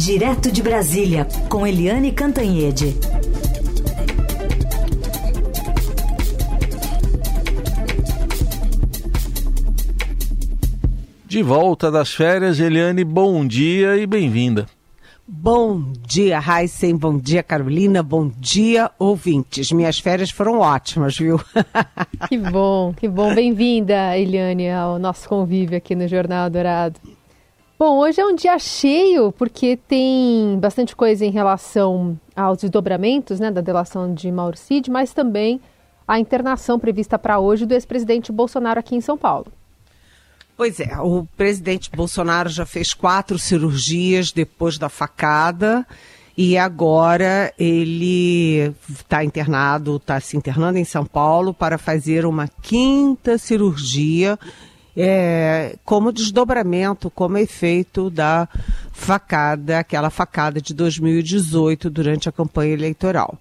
Direto de Brasília, com Eliane Cantanhede. De volta das férias, Eliane, bom dia e bem-vinda. Bom dia, Heisen. Bom dia, Carolina. Bom dia, ouvintes. Minhas férias foram ótimas, viu? que bom, que bom. Bem-vinda, Eliane, ao nosso convívio aqui no Jornal Dourado. Bom, hoje é um dia cheio, porque tem bastante coisa em relação aos desdobramentos né, da delação de Mauro Cid, mas também a internação prevista para hoje do ex-presidente Bolsonaro aqui em São Paulo. Pois é, o presidente Bolsonaro já fez quatro cirurgias depois da facada e agora ele está internado, está se internando em São Paulo para fazer uma quinta cirurgia é, como desdobramento, como efeito da facada, aquela facada de 2018 durante a campanha eleitoral.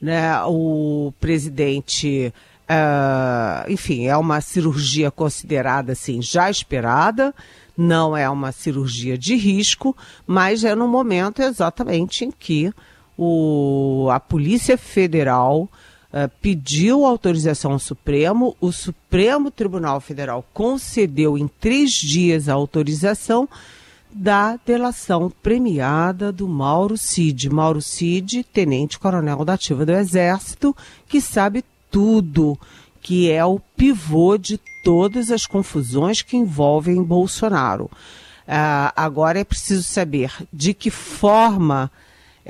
Né, o presidente Uh, enfim, é uma cirurgia considerada assim já esperada, não é uma cirurgia de risco, mas é no momento exatamente em que o, a Polícia Federal uh, pediu autorização ao Supremo, o Supremo Tribunal Federal concedeu em três dias a autorização da delação premiada do Mauro Cid. Mauro Cid, tenente-coronel da ativa do Exército, que sabe tudo, que é o pivô de todas as confusões que envolvem Bolsonaro. Uh, agora é preciso saber de que forma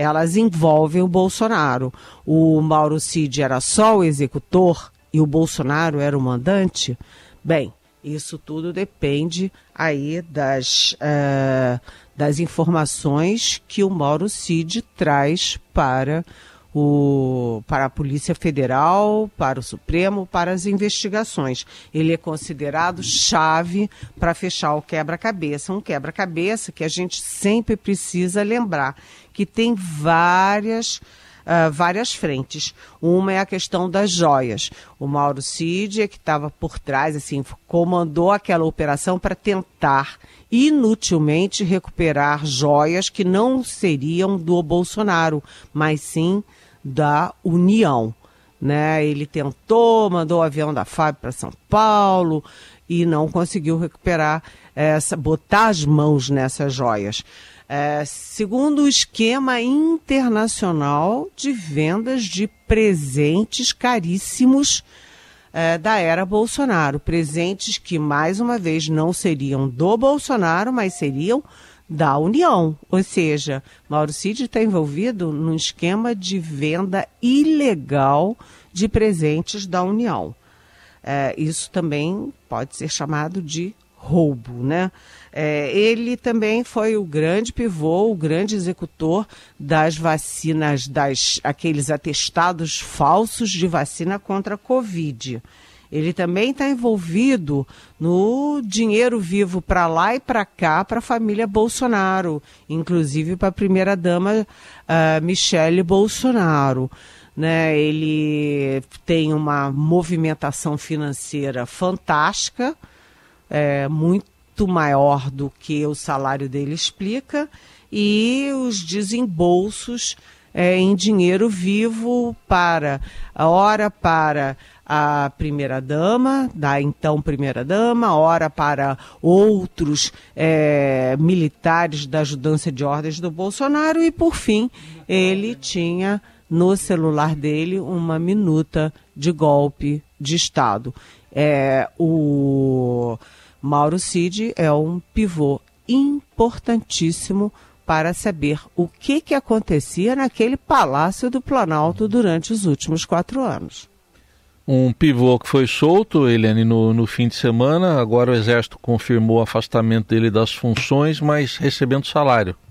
elas envolvem o Bolsonaro. O Mauro Cid era só o executor e o Bolsonaro era o mandante? Bem, isso tudo depende aí das, uh, das informações que o Mauro Cid traz para o, para a Polícia Federal, para o Supremo, para as investigações. Ele é considerado chave para fechar o quebra-cabeça. Um quebra-cabeça que a gente sempre precisa lembrar que tem várias. Uh, várias frentes. Uma é a questão das joias. O Mauro Cid, é que estava por trás, assim, comandou aquela operação para tentar inutilmente recuperar joias que não seriam do Bolsonaro, mas sim da União. Né? Ele tentou, mandou o avião da FAB para São Paulo e não conseguiu recuperar essa, botar as mãos nessas joias. É, segundo o esquema internacional de vendas de presentes caríssimos é, da era Bolsonaro. Presentes que, mais uma vez, não seriam do Bolsonaro, mas seriam da União. Ou seja, Mauro Cid está envolvido num esquema de venda ilegal de presentes da União. É, isso também pode ser chamado de roubo, né? É, ele também foi o grande pivô, o grande executor das vacinas, das aqueles atestados falsos de vacina contra a Covid. Ele também está envolvido no dinheiro vivo para lá e para cá para a família Bolsonaro, inclusive para a primeira-dama uh, Michele Bolsonaro. Né? Ele tem uma movimentação financeira fantástica, é, muito maior do que o salário dele explica, e os desembolsos é, em dinheiro vivo para a hora para a primeira-dama, da então primeira-dama, ora para outros é, militares da ajudância de ordens do Bolsonaro e, por fim, ele tinha no celular dele uma minuta de golpe de Estado. É, o Mauro Cid é um pivô importantíssimo para saber o que, que acontecia naquele palácio do Planalto durante os últimos quatro anos um pivô que foi solto, Eliane, no, no fim de semana. Agora o Exército confirmou o afastamento dele das funções, mas recebendo salário.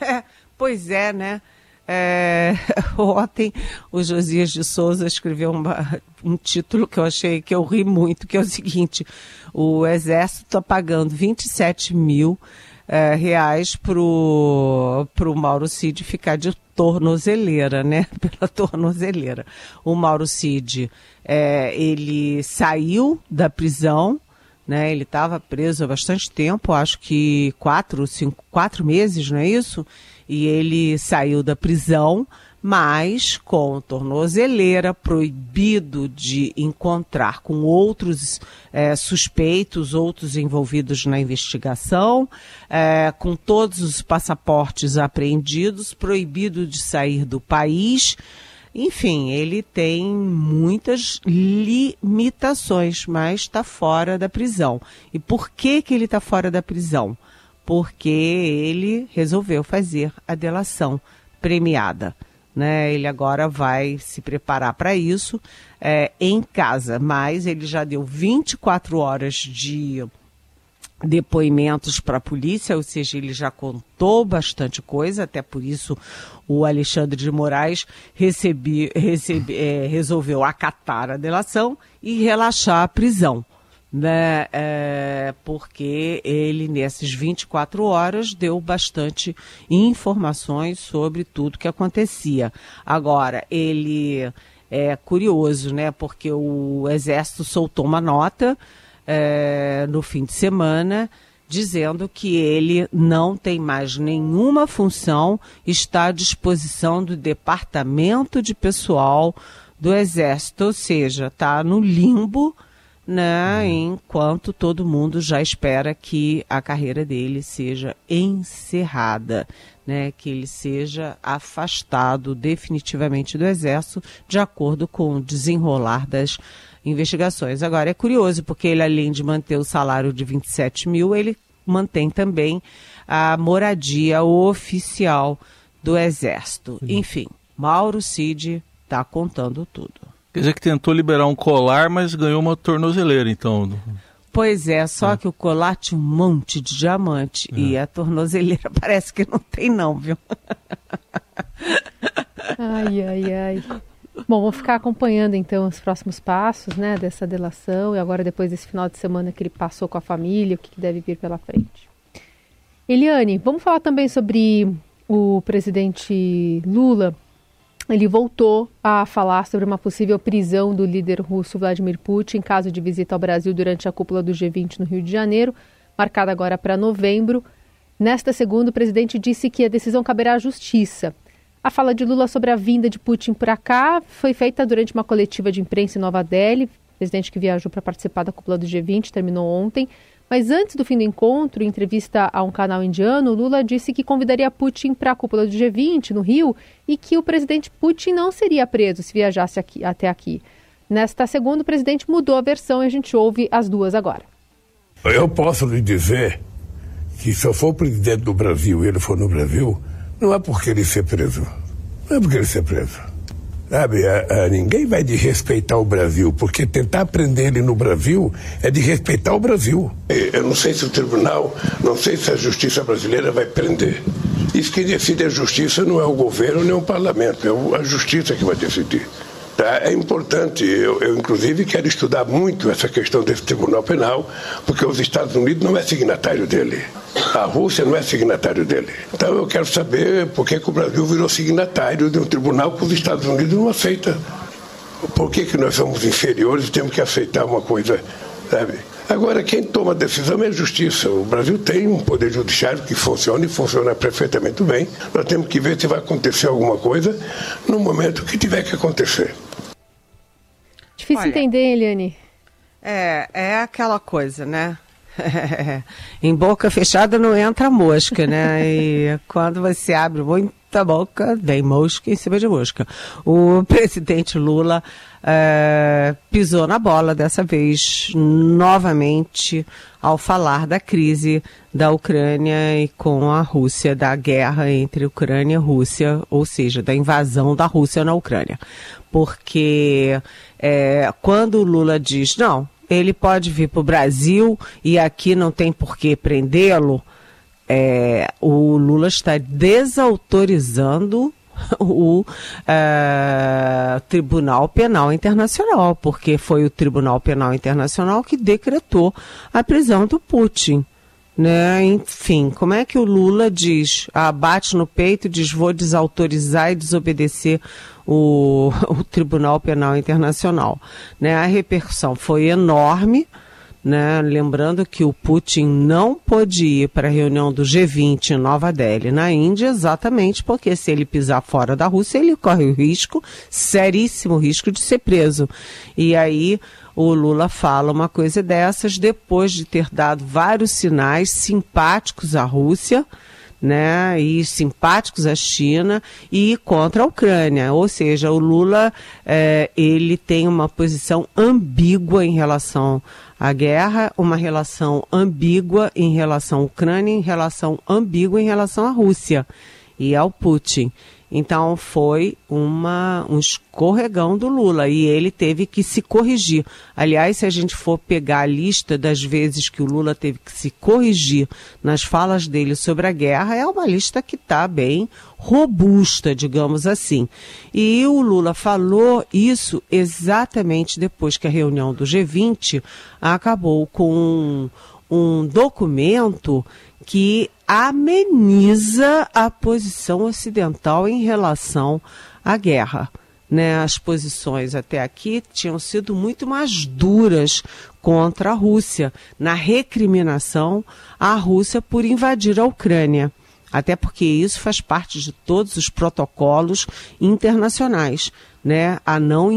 É, pois é, né? É, ontem o Josias de Souza escreveu uma, um título que eu achei que eu ri muito, que é o seguinte: o Exército está pagando 27 mil é, reais pro, pro Mauro Cid ficar de tornozeleira, né? Pela tornozeleira. O Mauro Cid, é, ele saiu da prisão, né? Ele estava preso há bastante tempo, acho que quatro, cinco, quatro meses, não é isso? E ele saiu da prisão, mas com tornozeleira, proibido de encontrar com outros é, suspeitos, outros envolvidos na investigação, é, com todos os passaportes apreendidos, proibido de sair do país. Enfim, ele tem muitas limitações, mas está fora da prisão. E por que, que ele está fora da prisão? Porque ele resolveu fazer a delação premiada. Né? Ele agora vai se preparar para isso é, em casa, mas ele já deu 24 horas de depoimentos para a polícia, ou seja, ele já contou bastante coisa, até por isso o Alexandre de Moraes recebi, recebi, é, resolveu acatar a delação e relaxar a prisão. Né, é, porque ele, nessas 24 horas, deu bastante informações sobre tudo que acontecia. Agora, ele é curioso, né, porque o Exército soltou uma nota é, no fim de semana, dizendo que ele não tem mais nenhuma função, está à disposição do Departamento de Pessoal do Exército, ou seja, está no limbo, né, uhum. enquanto todo mundo já espera que a carreira dele seja encerrada, né, que ele seja afastado definitivamente do Exército, de acordo com o desenrolar das investigações. Agora, é curioso, porque ele, além de manter o salário de 27 mil, ele mantém também a moradia oficial do Exército. Enfim, Mauro Cid está contando tudo. Quer dizer que tentou liberar um colar, mas ganhou uma tornozeleira, então. Pois é, só é. que o colar tinha um monte de diamante é. e a tornozeleira parece que não tem não, viu? Ai, ai, ai. Bom, vou ficar acompanhando então os próximos passos né, dessa delação e agora depois desse final de semana que ele passou com a família, o que deve vir pela frente. Eliane, vamos falar também sobre o presidente Lula. Ele voltou a falar sobre uma possível prisão do líder russo Vladimir Putin em caso de visita ao Brasil durante a cúpula do G20 no Rio de Janeiro, marcada agora para novembro. Nesta segunda, o presidente disse que a decisão caberá à justiça. A fala de Lula sobre a vinda de Putin para cá foi feita durante uma coletiva de imprensa em Nova Delhi. O presidente que viajou para participar da cúpula do G20 terminou ontem. Mas antes do fim do encontro, em entrevista a um canal indiano, Lula disse que convidaria Putin para a cúpula do G20 no Rio e que o presidente Putin não seria preso se viajasse aqui, até aqui. Nesta segunda, o presidente mudou a versão e a gente ouve as duas agora. Eu posso lhe dizer que se eu for presidente do Brasil e ele for no Brasil, não é porque ele ser preso. Não é porque ele ser preso. Sabe, a, a, ninguém vai desrespeitar o Brasil, porque tentar prender ele no Brasil é de respeitar o Brasil. Eu não sei se o tribunal, não sei se a justiça brasileira vai prender. Isso que decide a justiça não é o governo nem o parlamento, é a justiça que vai decidir. Tá? É importante, eu, eu, inclusive quero estudar muito essa questão desse tribunal penal, porque os Estados Unidos não é signatário dele. A Rússia não é signatário dele. Então eu quero saber por que, que o Brasil virou signatário de um tribunal que os Estados Unidos não aceita. Por que, que nós somos inferiores e temos que aceitar uma coisa, sabe? Agora, quem toma a decisão é a justiça. O Brasil tem um poder judiciário que funciona e funciona perfeitamente bem. Nós temos que ver se vai acontecer alguma coisa no momento que tiver que acontecer. Difícil Olha, entender, Eliane. É, é aquela coisa, né? em boca fechada não entra mosca, né? E quando você abre muita boca, vem mosca em cima de mosca. O presidente Lula é, pisou na bola dessa vez, novamente, ao falar da crise da Ucrânia e com a Rússia, da guerra entre Ucrânia e Rússia, ou seja, da invasão da Rússia na Ucrânia. Porque é, quando o Lula diz, não, ele pode vir para o Brasil e aqui não tem por que prendê-lo, é, o Lula está desautorizando o uh, Tribunal Penal Internacional, porque foi o Tribunal Penal Internacional que decretou a prisão do Putin. Né? Enfim, como é que o Lula diz, ah, bate no peito diz vou desautorizar e desobedecer o, o Tribunal Penal Internacional? Né? A repercussão foi enorme, né? Lembrando que o Putin não pôde ir para a reunião do G20 em Nova Delhi, na Índia, exatamente porque se ele pisar fora da Rússia, ele corre o risco, seríssimo risco, de ser preso. E aí o Lula fala uma coisa dessas depois de ter dado vários sinais simpáticos à Rússia né, e simpáticos à China e contra a Ucrânia. Ou seja, o Lula é, ele tem uma posição ambígua em relação à guerra, uma relação ambígua em relação à Ucrânia, em relação ambígua em relação à Rússia e ao Putin. Então foi uma, um escorregão do Lula e ele teve que se corrigir. Aliás, se a gente for pegar a lista das vezes que o Lula teve que se corrigir nas falas dele sobre a guerra, é uma lista que está bem robusta, digamos assim. E o Lula falou isso exatamente depois que a reunião do G20 acabou com um, um documento que ameniza a posição ocidental em relação à guerra. Né, as posições até aqui tinham sido muito mais duras contra a Rússia, na recriminação à Rússia por invadir a Ucrânia. Até porque isso faz parte de todos os protocolos internacionais, né? A não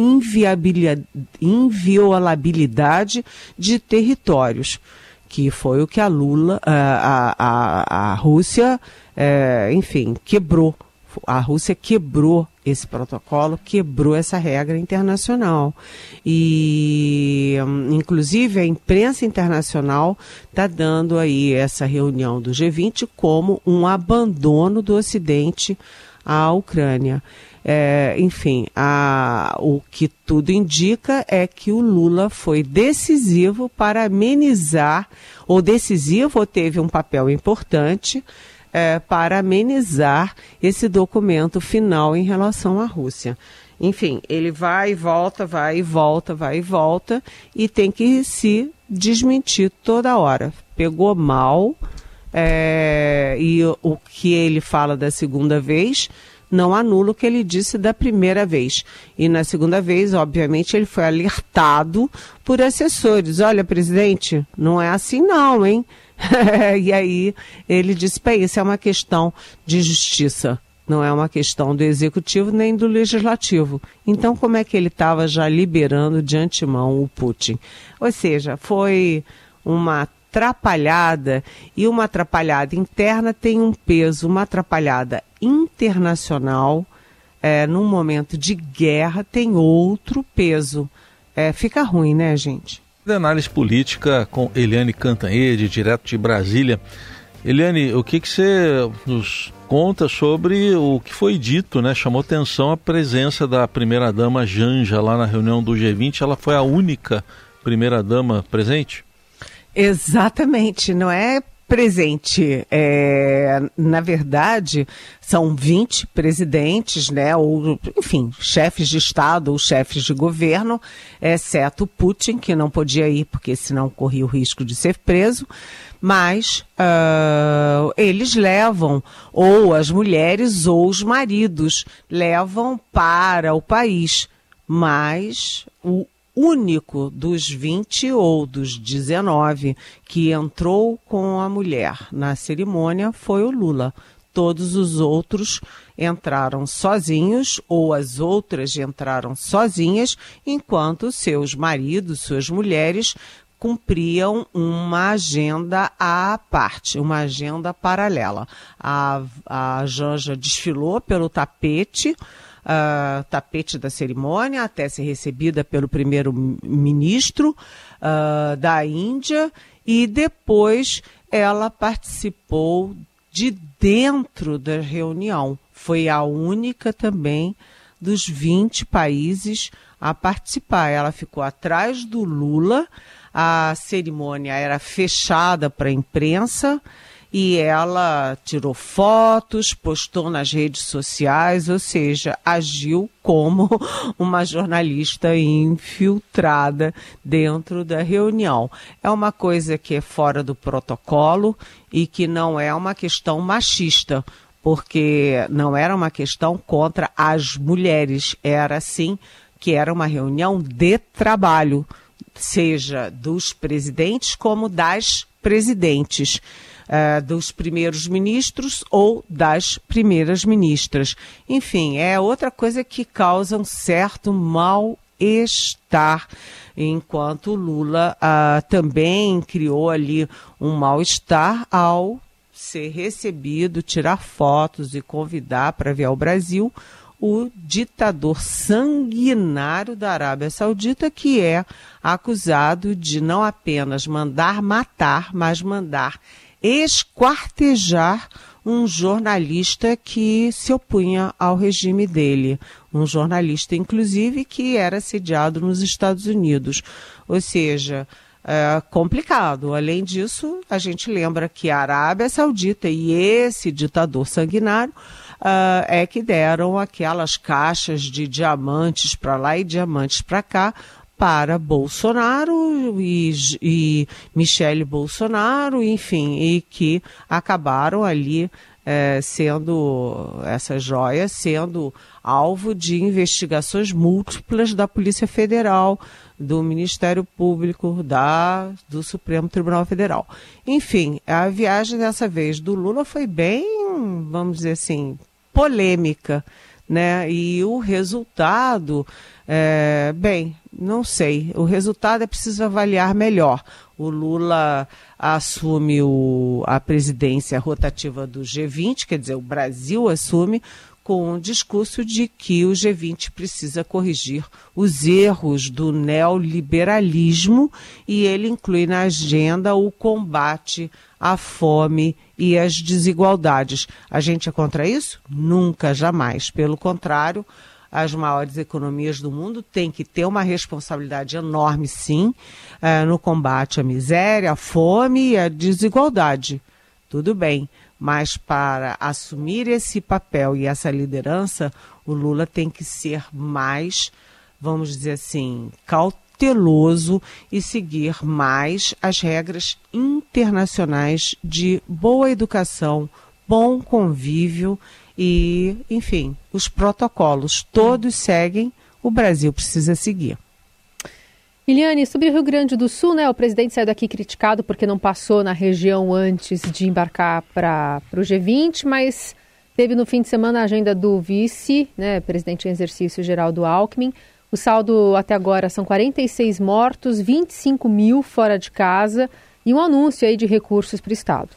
inviolabilidade de territórios que foi o que a Lula, a, a, a Rússia, é, enfim, quebrou. A Rússia quebrou esse protocolo, quebrou essa regra internacional. E, inclusive, a imprensa internacional está dando aí essa reunião do G20 como um abandono do Ocidente à Ucrânia. É, enfim, a, o que tudo indica é que o Lula foi decisivo para amenizar, ou decisivo, ou teve um papel importante é, para amenizar esse documento final em relação à Rússia. Enfim, ele vai e volta, vai e volta, vai e volta, e tem que se desmentir toda hora. Pegou mal, é, e o que ele fala da segunda vez não anula o que ele disse da primeira vez. E na segunda vez, obviamente, ele foi alertado por assessores. Olha, presidente, não é assim não, hein? e aí ele disse, bem, isso é uma questão de justiça. Não é uma questão do executivo nem do legislativo. Então, como é que ele estava já liberando de antemão o Putin? Ou seja, foi uma atrapalhada e uma atrapalhada interna tem um peso, uma atrapalhada internacional é, num momento de guerra tem outro peso. É, fica ruim, né, gente? Análise política com Eliane Cantanhede, direto de Brasília. Eliane, o que, que você nos conta sobre o que foi dito, né? Chamou atenção a presença da primeira-dama Janja lá na reunião do G20. Ela foi a única primeira-dama presente? Exatamente, não é presente. É, na verdade, são 20 presidentes, né, ou, enfim, chefes de Estado ou chefes de governo, exceto Putin, que não podia ir, porque senão corria o risco de ser preso. Mas uh, eles levam, ou as mulheres ou os maridos, levam para o país. Mas o único dos 20 ou dos 19 que entrou com a mulher na cerimônia foi o Lula. Todos os outros entraram sozinhos ou as outras entraram sozinhas, enquanto seus maridos, suas mulheres cumpriam uma agenda à parte, uma agenda paralela. A, a Janja desfilou pelo tapete, uh, tapete da cerimônia, até ser recebida pelo primeiro-ministro uh, da Índia, e depois ela participou de dentro da reunião. Foi a única também dos 20 países a participar. Ela ficou atrás do Lula, a cerimônia era fechada para a imprensa e ela tirou fotos, postou nas redes sociais, ou seja, agiu como uma jornalista infiltrada dentro da reunião. É uma coisa que é fora do protocolo e que não é uma questão machista, porque não era uma questão contra as mulheres, era sim que era uma reunião de trabalho seja dos presidentes como das presidentes. Uh, dos primeiros ministros ou das primeiras ministras. Enfim, é outra coisa que causa um certo mal-estar enquanto Lula uh, também criou ali um mal-estar ao ser recebido, tirar fotos e convidar para vir ao Brasil o ditador sanguinário da Arábia Saudita, que é acusado de não apenas mandar matar, mas mandar esquartejar um jornalista que se opunha ao regime dele. Um jornalista, inclusive, que era sediado nos Estados Unidos. Ou seja, é complicado. Além disso, a gente lembra que a Arábia Saudita e esse ditador sanguinário uh, é que deram aquelas caixas de diamantes para lá e diamantes para cá para Bolsonaro e, e Michele Bolsonaro, enfim, e que acabaram ali é, sendo essas joias sendo alvo de investigações múltiplas da Polícia Federal, do Ministério Público, da do Supremo Tribunal Federal. Enfim, a viagem dessa vez do Lula foi bem, vamos dizer assim, polêmica, né? E o resultado, é, bem, não sei. O resultado é preciso avaliar melhor. O Lula assume o, a presidência rotativa do G20, quer dizer, o Brasil assume com o discurso de que o G20 precisa corrigir os erros do neoliberalismo e ele inclui na agenda o combate à fome e às desigualdades. A gente é contra isso? Nunca, jamais. Pelo contrário, as maiores economias do mundo têm que ter uma responsabilidade enorme, sim, eh, no combate à miséria, à fome e à desigualdade. Tudo bem, mas para assumir esse papel e essa liderança, o Lula tem que ser mais, vamos dizer assim, cauteloso e seguir mais as regras internacionais de boa educação, bom convívio e, enfim, os protocolos todos seguem, o Brasil precisa seguir. Eliane, sobre o Rio Grande do Sul, né, o presidente saiu daqui criticado porque não passou na região antes de embarcar para o G20, mas teve no fim de semana a agenda do vice, né, presidente em exercício Geraldo Alckmin. O saldo até agora são 46 mortos, 25 mil fora de casa e um anúncio aí de recursos para o Estado.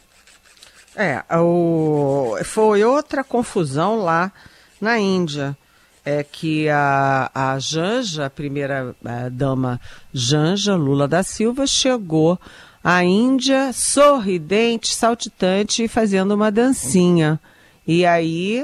É, o, foi outra confusão lá na Índia. É que a, a Janja, a primeira a dama Janja Lula da Silva, chegou à Índia sorridente, saltitante e fazendo uma dancinha. E aí,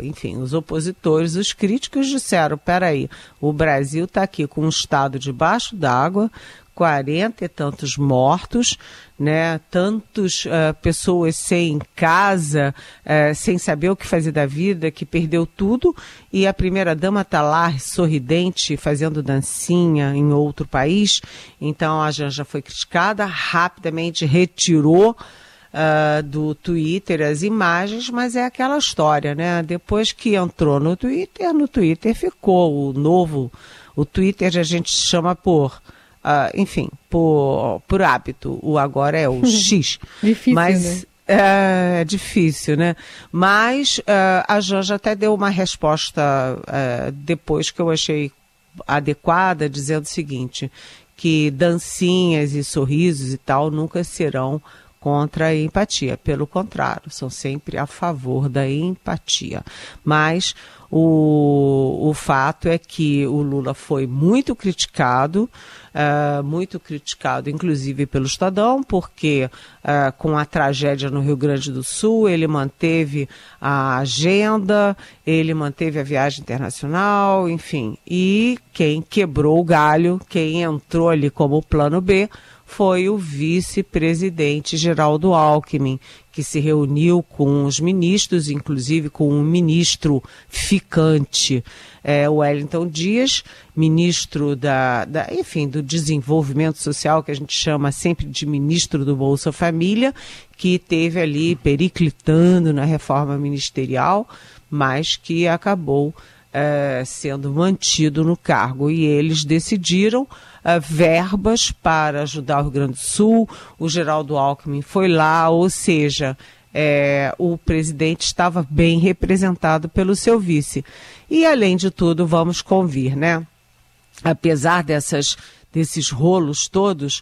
enfim, os opositores, os críticos disseram: peraí, o Brasil está aqui com um estado debaixo d'água, quarenta e tantos mortos, né? Tantos uh, pessoas sem casa, uh, sem saber o que fazer da vida, que perdeu tudo, e a primeira dama está lá sorridente, fazendo dancinha em outro país. Então a Janja foi criticada, rapidamente retirou Uh, do Twitter as imagens, mas é aquela história, né? Depois que entrou no Twitter, no Twitter ficou o novo. O Twitter a gente chama por Uh, enfim, por, por hábito. O agora é o X. difícil, mas, né? É, é difícil, né? Mas uh, a Janja até deu uma resposta uh, depois que eu achei adequada, dizendo o seguinte, que dancinhas e sorrisos e tal nunca serão contra a empatia. Pelo contrário, são sempre a favor da empatia. Mas o, o fato é que o Lula foi muito criticado, uh, muito criticado, inclusive pelo Estadão, porque uh, com a tragédia no Rio Grande do Sul, ele manteve a agenda, ele manteve a viagem internacional, enfim. E quem quebrou o galho, quem entrou ali como plano B, foi o vice-presidente Geraldo Alckmin, que se reuniu com os ministros, inclusive com um ministro ficante, é, Wellington Dias, ministro da, da, enfim, do desenvolvimento social, que a gente chama sempre de ministro do Bolsa Família, que teve ali periclitando na reforma ministerial, mas que acabou é, sendo mantido no cargo. E eles decidiram é, verbas para ajudar o Rio Grande do Sul. O Geraldo Alckmin foi lá, ou seja, é, o presidente estava bem representado pelo seu vice. E, além de tudo, vamos convir, né? Apesar dessas, desses rolos todos,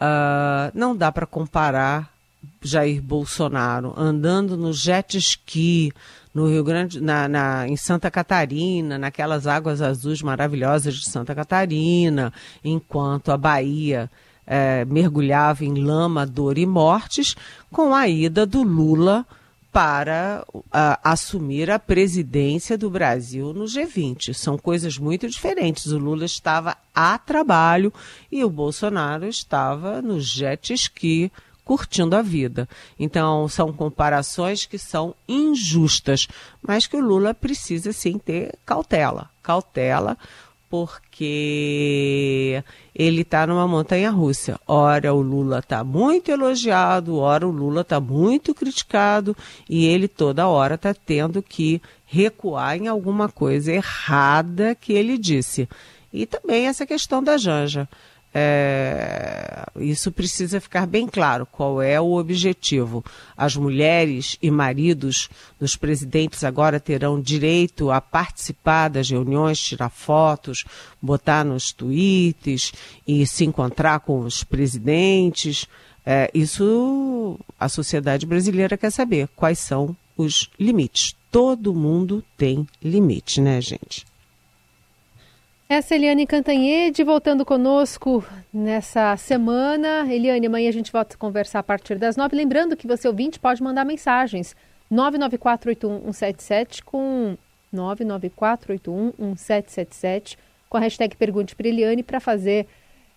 uh, não dá para comparar Jair Bolsonaro andando no jet ski, no Rio Grande, na, na, em Santa Catarina, naquelas águas azuis maravilhosas de Santa Catarina, enquanto a Bahia é, mergulhava em lama, dor e mortes, com a ida do Lula para assumir a presidência do Brasil no G20. São coisas muito diferentes. O Lula estava a trabalho e o Bolsonaro estava no jet ski curtindo a vida. Então, são comparações que são injustas, mas que o Lula precisa sim ter cautela. Cautela, porque ele está numa montanha russa. Ora, o Lula está muito elogiado, ora, o Lula está muito criticado, e ele toda hora está tendo que recuar em alguma coisa errada que ele disse. E também essa questão da Janja. É, isso precisa ficar bem claro qual é o objetivo. As mulheres e maridos dos presidentes agora terão direito a participar das reuniões, tirar fotos, botar nos tweets e se encontrar com os presidentes. É, isso a sociedade brasileira quer saber quais são os limites. Todo mundo tem limite, né, gente? Essa é Eliane Cantanhede voltando conosco nessa semana. Eliane, amanhã a gente volta a conversar a partir das nove. Lembrando que você ouvinte pode mandar mensagens 994811777 com 994811777 com a hashtag Pergunte para Eliane para fazer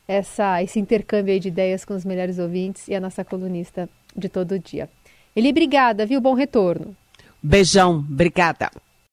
essa, esse intercâmbio de ideias com os melhores ouvintes e a nossa colunista de todo dia. Eli, obrigada, viu? Bom retorno. Beijão, obrigada.